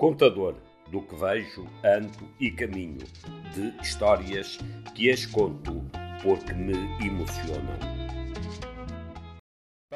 Contador do que vejo, ando e caminho, de histórias que as conto porque me emocionam.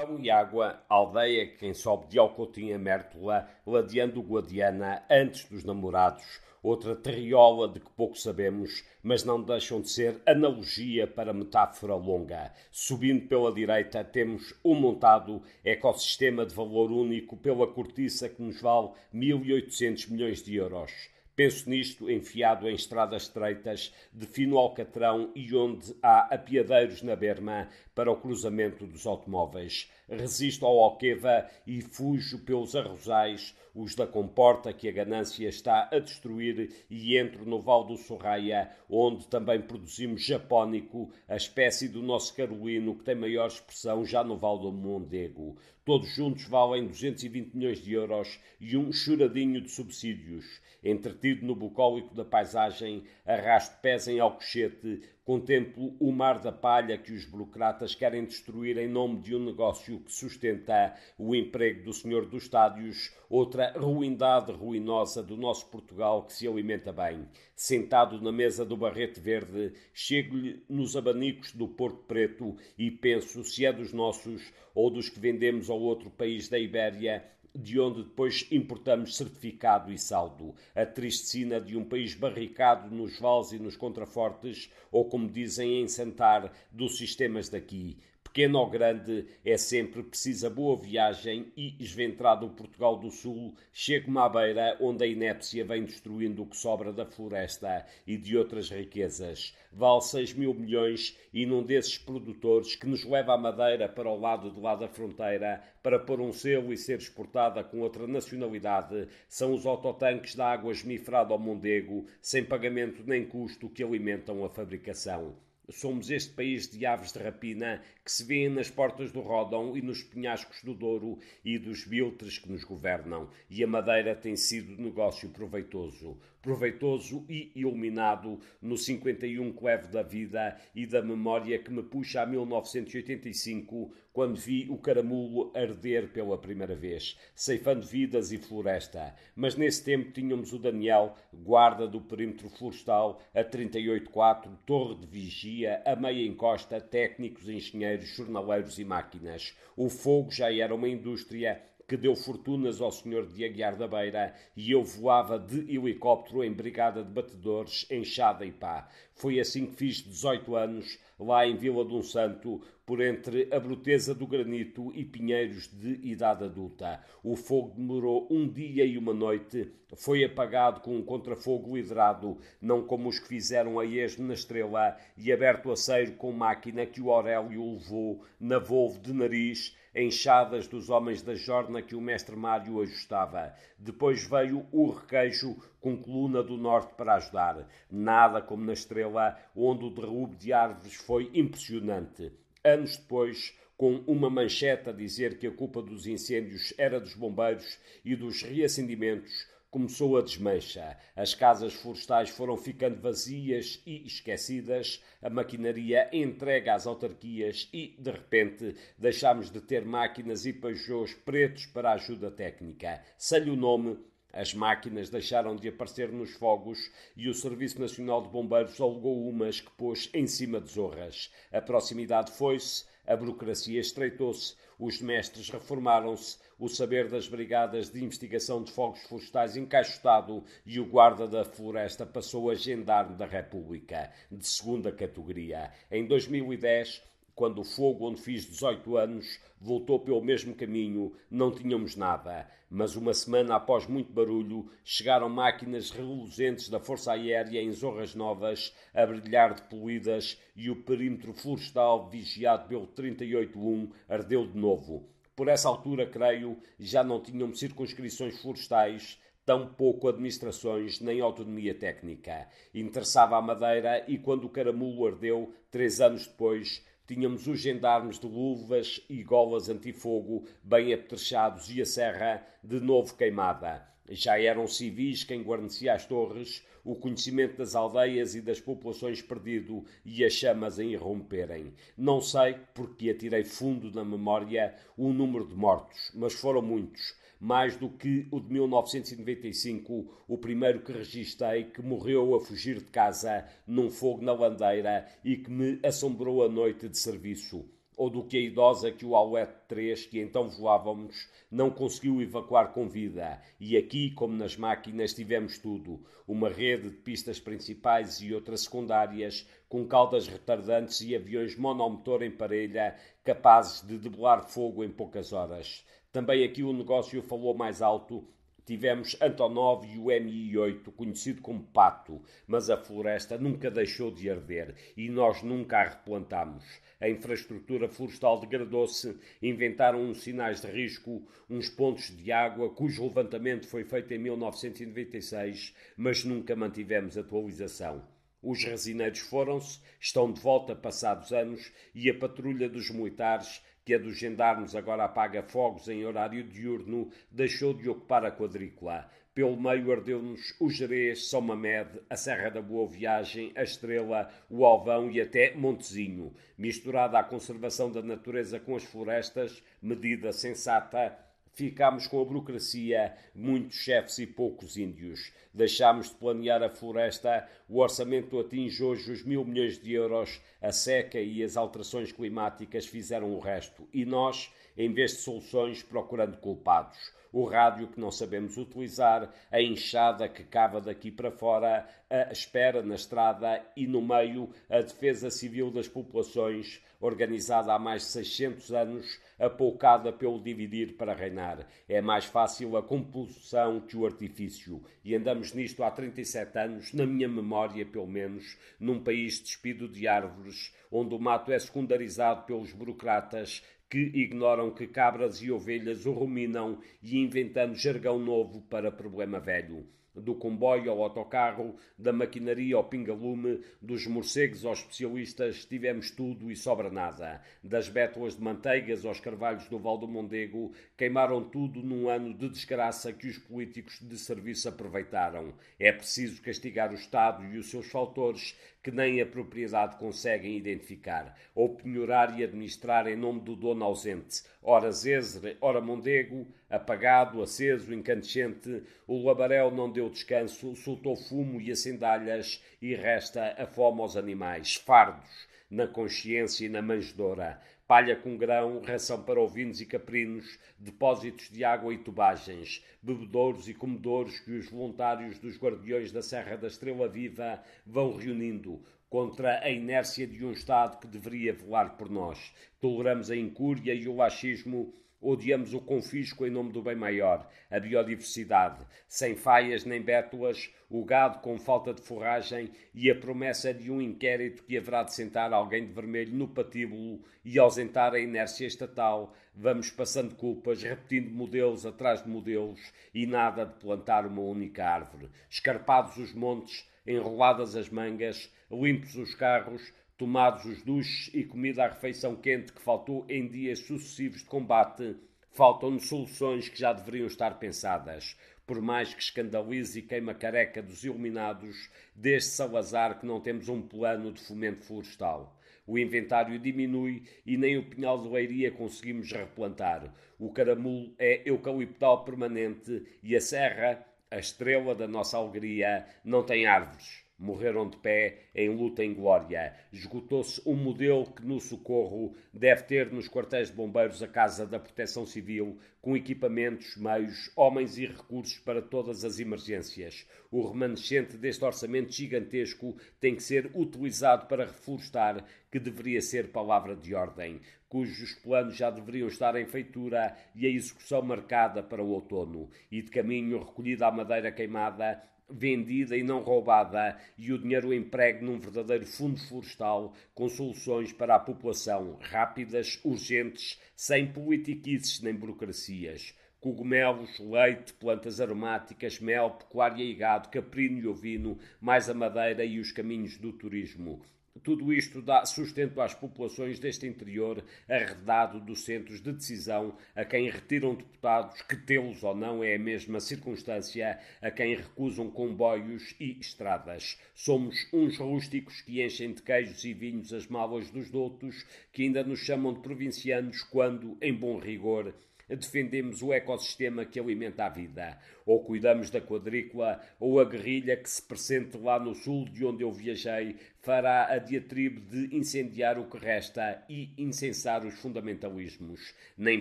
Pão e água, aldeia quem sobe de Alcotim a Mértola, ladeando Guadiana antes dos namorados, outra terriola de que pouco sabemos, mas não deixam de ser analogia para metáfora longa. Subindo pela direita, temos um montado ecossistema de valor único pela cortiça que nos vale 1.800 milhões de euros. Penso nisto enfiado em estradas estreitas, de fino alcatrão e onde há apiadeiros na berma para o cruzamento dos automóveis. Resisto ao Alqueva e fujo pelos arrozais, os da comporta que a ganância está a destruir, e entro no Val do Sorraia, onde também produzimos japónico, a espécie do nosso carolino que tem maior expressão já no Val do Mondego. Todos juntos valem 220 milhões de euros e um choradinho de subsídios. Entretido no bucólico da paisagem, arrasto pés em Alcochete, contemplo o mar da palha que os burocratas querem destruir em nome de um negócio que sustenta o emprego do senhor dos estádios, outra ruindade ruinosa do nosso Portugal que se alimenta bem. Sentado na mesa do Barrete Verde, chego-lhe nos abanicos do Porto Preto e penso se é dos nossos ou dos que vendemos ao outro país da Ibéria, de onde depois importamos certificado e saldo. A tristecina de um país barricado nos vales e nos contrafortes, ou como dizem em Santar, dos sistemas daqui pequeno ou grande, é sempre precisa boa viagem e, esventrado o Portugal do Sul, chego-me à beira onde a inépcia vem destruindo o que sobra da floresta e de outras riquezas. Vale 6 mil milhões e num desses produtores que nos leva a madeira para o lado de lá da fronteira para pôr um selo e ser exportada com outra nacionalidade são os autotanques da água esmifrada ao Mondego, sem pagamento nem custo que alimentam a fabricação. Somos este país de aves de rapina que se vê nas portas do Rodão e nos penhascos do Douro e dos biltres que nos governam, e a madeira tem sido negócio proveitoso proveitoso e iluminado no 51 que levo da vida e da memória que me puxa a 1985, quando vi o caramulo arder pela primeira vez, ceifando vidas e floresta. Mas nesse tempo tínhamos o Daniel, guarda do perímetro florestal, a 38.4, torre de vigia, a meia encosta, técnicos, engenheiros, jornaleiros e máquinas. O fogo já era uma indústria que deu fortunas ao senhor de Aguiar da Beira e eu voava de helicóptero em brigada de batedores, enxada e pá. Foi assim que fiz 18 anos, lá em Vila de um Santo, por entre a bruteza do granito e pinheiros de idade adulta. O fogo demorou um dia e uma noite, foi apagado com um contrafogo liderado, não como os que fizeram a esmo na estrela e aberto a ceiro com máquina que o Aurélio levou na Volvo de nariz enxadas dos homens da jorna que o mestre Mário ajustava. Depois veio o requeijo com coluna do norte para ajudar. Nada como na estrela, onde o derrube de árvores foi impressionante. Anos depois, com uma manchete a dizer que a culpa dos incêndios era dos bombeiros e dos reacendimentos, começou a desmancha. As casas florestais foram ficando vazias e esquecidas, a maquinaria entregue às autarquias e, de repente, deixámos de ter máquinas e Peugeots pretos para ajuda técnica. Sei-lhe o nome, as máquinas deixaram de aparecer nos fogos e o Serviço Nacional de Bombeiros alugou umas que pôs em cima de zorras. A proximidade foi-se, a burocracia estreitou-se, os mestres reformaram-se, o saber das brigadas de investigação de fogos florestais encaixotado e o guarda da floresta passou a gendarme da República, de segunda categoria. Em 2010, quando o fogo onde fiz 18 anos voltou pelo mesmo caminho, não tínhamos nada. Mas uma semana após muito barulho, chegaram máquinas reluzentes da Força Aérea em Zorras Novas, a brilhar depoluídas, e o perímetro florestal, vigiado pelo 38-1, ardeu de novo. Por essa altura, creio, já não tinham circunscrições florestais, tão pouco administrações nem autonomia técnica. Interessava a Madeira e quando o caramulo ardeu, três anos depois, Tínhamos os gendarmes de luvas e golas antifogo bem apetrechados e a serra de novo queimada. Já eram civis quem guarnecia as torres, o conhecimento das aldeias e das populações perdido e as chamas a irromperem. Não sei porque atirei fundo na memória o número de mortos, mas foram muitos mais do que o de 1995, o primeiro que registrei, que morreu a fugir de casa num fogo na landeira e que me assombrou a noite de serviço ou do que a idosa que o Alouette 3, que então voávamos, não conseguiu evacuar com vida. E aqui, como nas máquinas, tivemos tudo: uma rede de pistas principais e outras secundárias, com caudas retardantes e aviões monomotor em parelha, capazes de debelar fogo em poucas horas. Também aqui o negócio falou mais alto Tivemos Antonov e o Mi-8, conhecido como Pato, mas a floresta nunca deixou de arder e nós nunca a replantámos. A infraestrutura florestal degradou-se, inventaram uns sinais de risco, uns pontos de água, cujo levantamento foi feito em 1996, mas nunca mantivemos atualização. Os resineiros foram-se, estão de volta passados anos, e a patrulha dos militares que a dos gendarmes agora apaga fogos em horário diurno, deixou de ocupar a quadrícula. Pelo meio ardeu-nos o Jerez, São Mamed, a Serra da Boa Viagem, a Estrela, o Alvão e até Montezinho. Misturada a conservação da natureza com as florestas, medida sensata, ficámos com a burocracia, muitos chefes e poucos índios. Deixámos de planear a floresta, o orçamento atinge hoje os mil milhões de euros, a seca e as alterações climáticas fizeram o resto. E nós, em vez de soluções, procurando culpados o rádio que não sabemos utilizar, a enxada que cava daqui para fora, a espera na estrada e no meio a defesa civil das populações, organizada há mais de 600 anos, apoucada pelo dividir para reinar. É mais fácil a composição que o artifício, e andamos nisto há 37 anos, na minha memória pelo menos, num país despido de árvores, onde o mato é secundarizado pelos burocratas que ignoram que cabras e ovelhas o ruminam e inventando jargão novo para problema velho do comboio ao autocarro, da maquinaria ao pingalume, dos morcegos aos especialistas, tivemos tudo e sobra nada. Das bétulas de manteigas aos carvalhos do Val do Mondego, queimaram tudo num ano de desgraça que os políticos de serviço aproveitaram. É preciso castigar o Estado e os seus faltores, que nem a propriedade conseguem identificar, ou penhorar e administrar em nome do dono ausente. Ora Zézere, ora Mondego, apagado, aceso, incandescente, o labarel não deu descanso, soltou fumo e acendalhas, e resta a fome aos animais, fardos, na consciência e na manjedoura. Palha com grão, ração para ovinos e caprinos, depósitos de água e tubagens, bebedouros e comedouros que os voluntários dos Guardiões da Serra da Estrela Viva vão reunindo contra a inércia de um Estado que deveria velar por nós. Toleramos a incúria e o laxismo Odiamos o confisco em nome do bem maior, a biodiversidade, sem faias nem bétulas, o gado com falta de forragem e a promessa de um inquérito que haverá de sentar alguém de vermelho no patíbulo e ausentar a inércia estatal. Vamos passando culpas, repetindo modelos atrás de modelos e nada de plantar uma única árvore. Escarpados os montes, enroladas as mangas, limpos os carros, tomados os duches e comida à refeição quente que faltou em dias sucessivos de combate, faltam-nos soluções que já deveriam estar pensadas. Por mais que escandalize e queima careca dos iluminados, desde Salazar que não temos um plano de fomento florestal. O inventário diminui e nem o pinhal de leiria conseguimos replantar. O caramulo é eucaliptal permanente e a serra, a estrela da nossa alegria, não tem árvores morreram de pé em luta em glória. Esgotou-se um modelo que no socorro deve ter nos quartéis de bombeiros a Casa da Proteção Civil, com equipamentos, meios, homens e recursos para todas as emergências. O remanescente deste orçamento gigantesco tem que ser utilizado para reflorestar, que deveria ser palavra de ordem, cujos planos já deveriam estar em feitura e a execução marcada para o outono, e de caminho recolhida a madeira queimada vendida e não roubada e o dinheiro empregue num verdadeiro fundo florestal com soluções para a população rápidas, urgentes, sem politiquices nem burocracias. Cogumelos, leite, plantas aromáticas, mel, pecuária e gado, caprino e ovino, mais a madeira e os caminhos do turismo. Tudo isto dá sustento às populações deste interior arredado dos centros de decisão, a quem retiram deputados, que tê-los ou não é a mesma circunstância, a quem recusam comboios e estradas. Somos uns rústicos que enchem de queijos e vinhos as malas dos doutos, que ainda nos chamam de provincianos quando, em bom rigor, defendemos o ecossistema que alimenta a vida, ou cuidamos da quadrícula, ou a guerrilha que se presente lá no sul de onde eu viajei fará a diatribe de incendiar o que resta e incensar os fundamentalismos, nem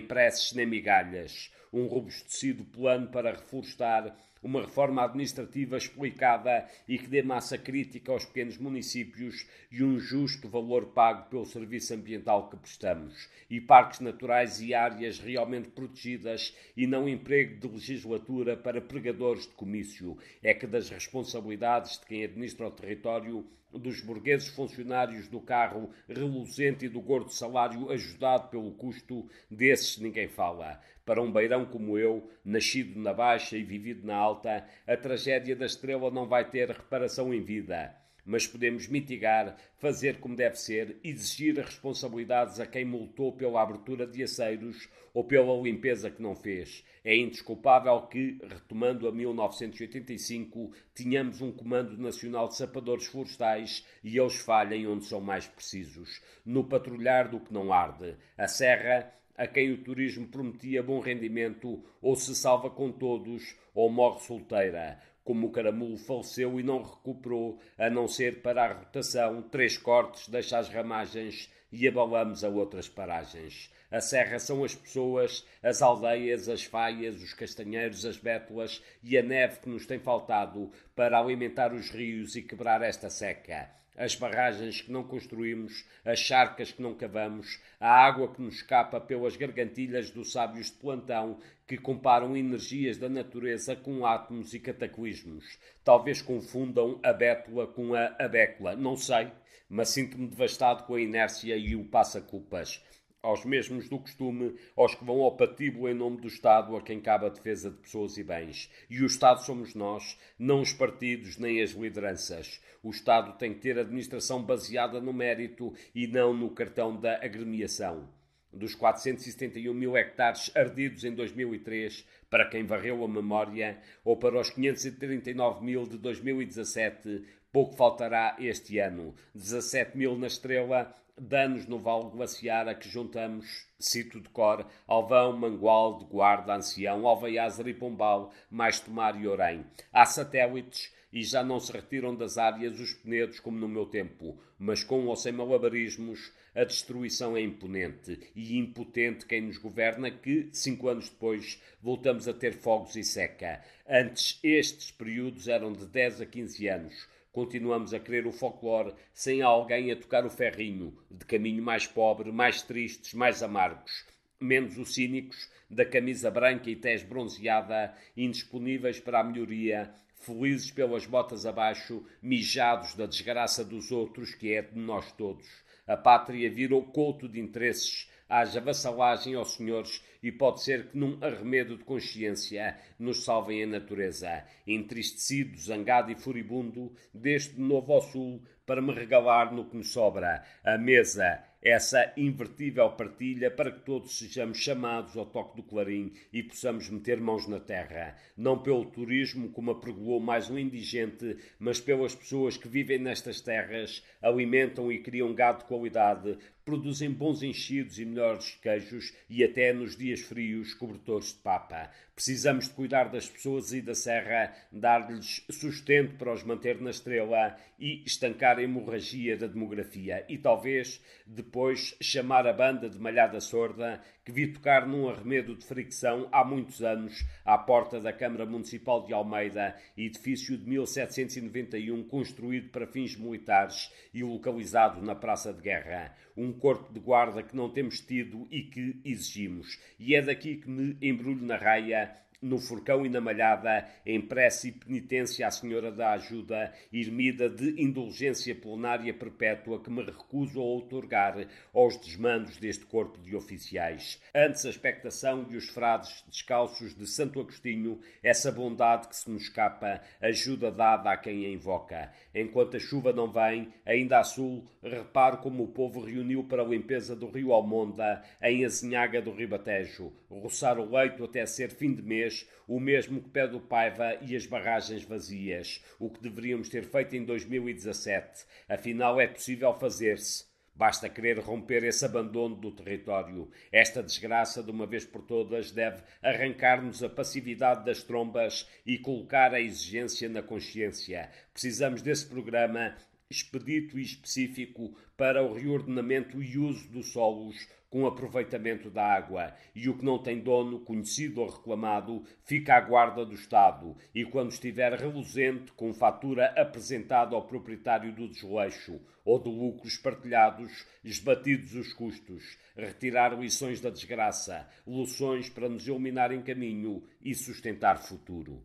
preces nem migalhas, um robustecido plano para reflorestar uma reforma administrativa explicada e que dê massa crítica aos pequenos municípios e um justo valor pago pelo serviço ambiental que prestamos, e parques naturais e áreas realmente protegidas e não emprego de legislatura para pregadores de comício. É que das responsabilidades de quem administra o território dos burgueses funcionários do carro reluzente e do gordo salário ajudado pelo custo, desses ninguém fala. Para um beirão como eu, nascido na baixa e vivido na alta, a tragédia da estrela não vai ter reparação em vida mas podemos mitigar, fazer como deve ser, exigir responsabilidades a quem multou pela abertura de aceiros ou pela limpeza que não fez. É indesculpável que, retomando a 1985, tínhamos um Comando Nacional de Sapadores Florestais e eles falhem onde são mais precisos, no patrulhar do que não arde. A serra a quem o turismo prometia bom rendimento, ou se salva com todos, ou morre solteira como o caramulo faleceu e não recuperou, a não ser para a rotação, três cortes, deixa as ramagens e abalamos a outras paragens. A serra são as pessoas, as aldeias, as faias, os castanheiros, as bétulas e a neve que nos tem faltado para alimentar os rios e quebrar esta seca as barragens que não construímos, as charcas que não cavamos, a água que nos escapa pelas gargantilhas dos sábios de plantão que comparam energias da natureza com átomos e cataclismos. Talvez confundam a bétula com a abécula, não sei, mas sinto-me devastado com a inércia e o passa-culpas aos mesmos do costume, aos que vão ao patíbulo em nome do Estado, a quem cabe a defesa de pessoas e bens. E o Estado somos nós, não os partidos nem as lideranças. O Estado tem que ter administração baseada no mérito e não no cartão da agremiação. Dos 471 mil hectares ardidos em 2003, para quem varreu a memória, ou para os 539 mil de 2017, pouco faltará este ano. 17 mil na Estrela, danos no Vale Glaciar a que juntamos, cito de cor, Alvão, Mangual, de Guarda, Ancião, Alveiazer e Pombal, mais Tomar e Orém. Há satélites e já não se retiram das áreas os penedos como no meu tempo, mas com ou sem malabarismos, a destruição é imponente e impotente quem nos governa que, cinco anos depois, voltamos a ter fogos e seca. Antes, estes períodos eram de 10 a 15 anos. Continuamos a querer o folclore sem alguém a tocar o ferrinho, de caminho mais pobre, mais tristes, mais amargos menos os cínicos, da camisa branca e tez bronzeada, indisponíveis para a melhoria, felizes pelas botas abaixo, mijados da desgraça dos outros, que é de nós todos. A pátria virou couto de interesses, haja vassalagem aos senhores e pode ser que num arremedo de consciência nos salvem a natureza. Entristecido, zangado e furibundo, deste de novo ao sul para me regalar no que me sobra. A mesa essa invertível partilha para que todos sejamos chamados ao toque do clarim e possamos meter mãos na terra, não pelo turismo, como apregoou mais um indigente, mas pelas pessoas que vivem nestas terras, alimentam e criam gado de qualidade, produzem bons enchidos e melhores queijos e até nos dias frios cobertores de papa. Precisamos de cuidar das pessoas e da serra, dar-lhes sustento para os manter na estrela e estancar a hemorragia da demografia. E talvez depois chamar a banda de Malhada Sorda, que vi tocar num arremedo de fricção há muitos anos à porta da Câmara Municipal de Almeida, edifício de 1791 construído para fins militares e localizado na Praça de Guerra. Um corpo de guarda que não temos tido e que exigimos. E é daqui que me embrulho na raia no Furcão e na Malhada, em prece e penitência à Senhora da Ajuda, ermida de indulgência plenária perpétua que me recuso a outorgar aos desmandos deste corpo de oficiais. Antes a expectação de os frades descalços de Santo Agostinho, essa bondade que se nos escapa, ajuda dada a quem a invoca. Enquanto a chuva não vem, ainda a sul, reparo como o povo reuniu para a limpeza do rio Almonda, em Azinhaga do Ribatejo, roçar o leito até ser fim de mês o mesmo que pede o Paiva e as barragens vazias, o que deveríamos ter feito em 2017. Afinal, é possível fazer-se. Basta querer romper esse abandono do território. Esta desgraça, de uma vez por todas, deve arrancar-nos a passividade das trombas e colocar a exigência na consciência. Precisamos desse programa expedito e específico para o reordenamento e uso dos solos com aproveitamento da água, e o que não tem dono, conhecido ou reclamado, fica à guarda do Estado, e quando estiver reluzente, com fatura apresentada ao proprietário do desleixo ou de lucros partilhados, esbatidos os custos, retirar lições da desgraça, lições para nos iluminar em caminho e sustentar futuro.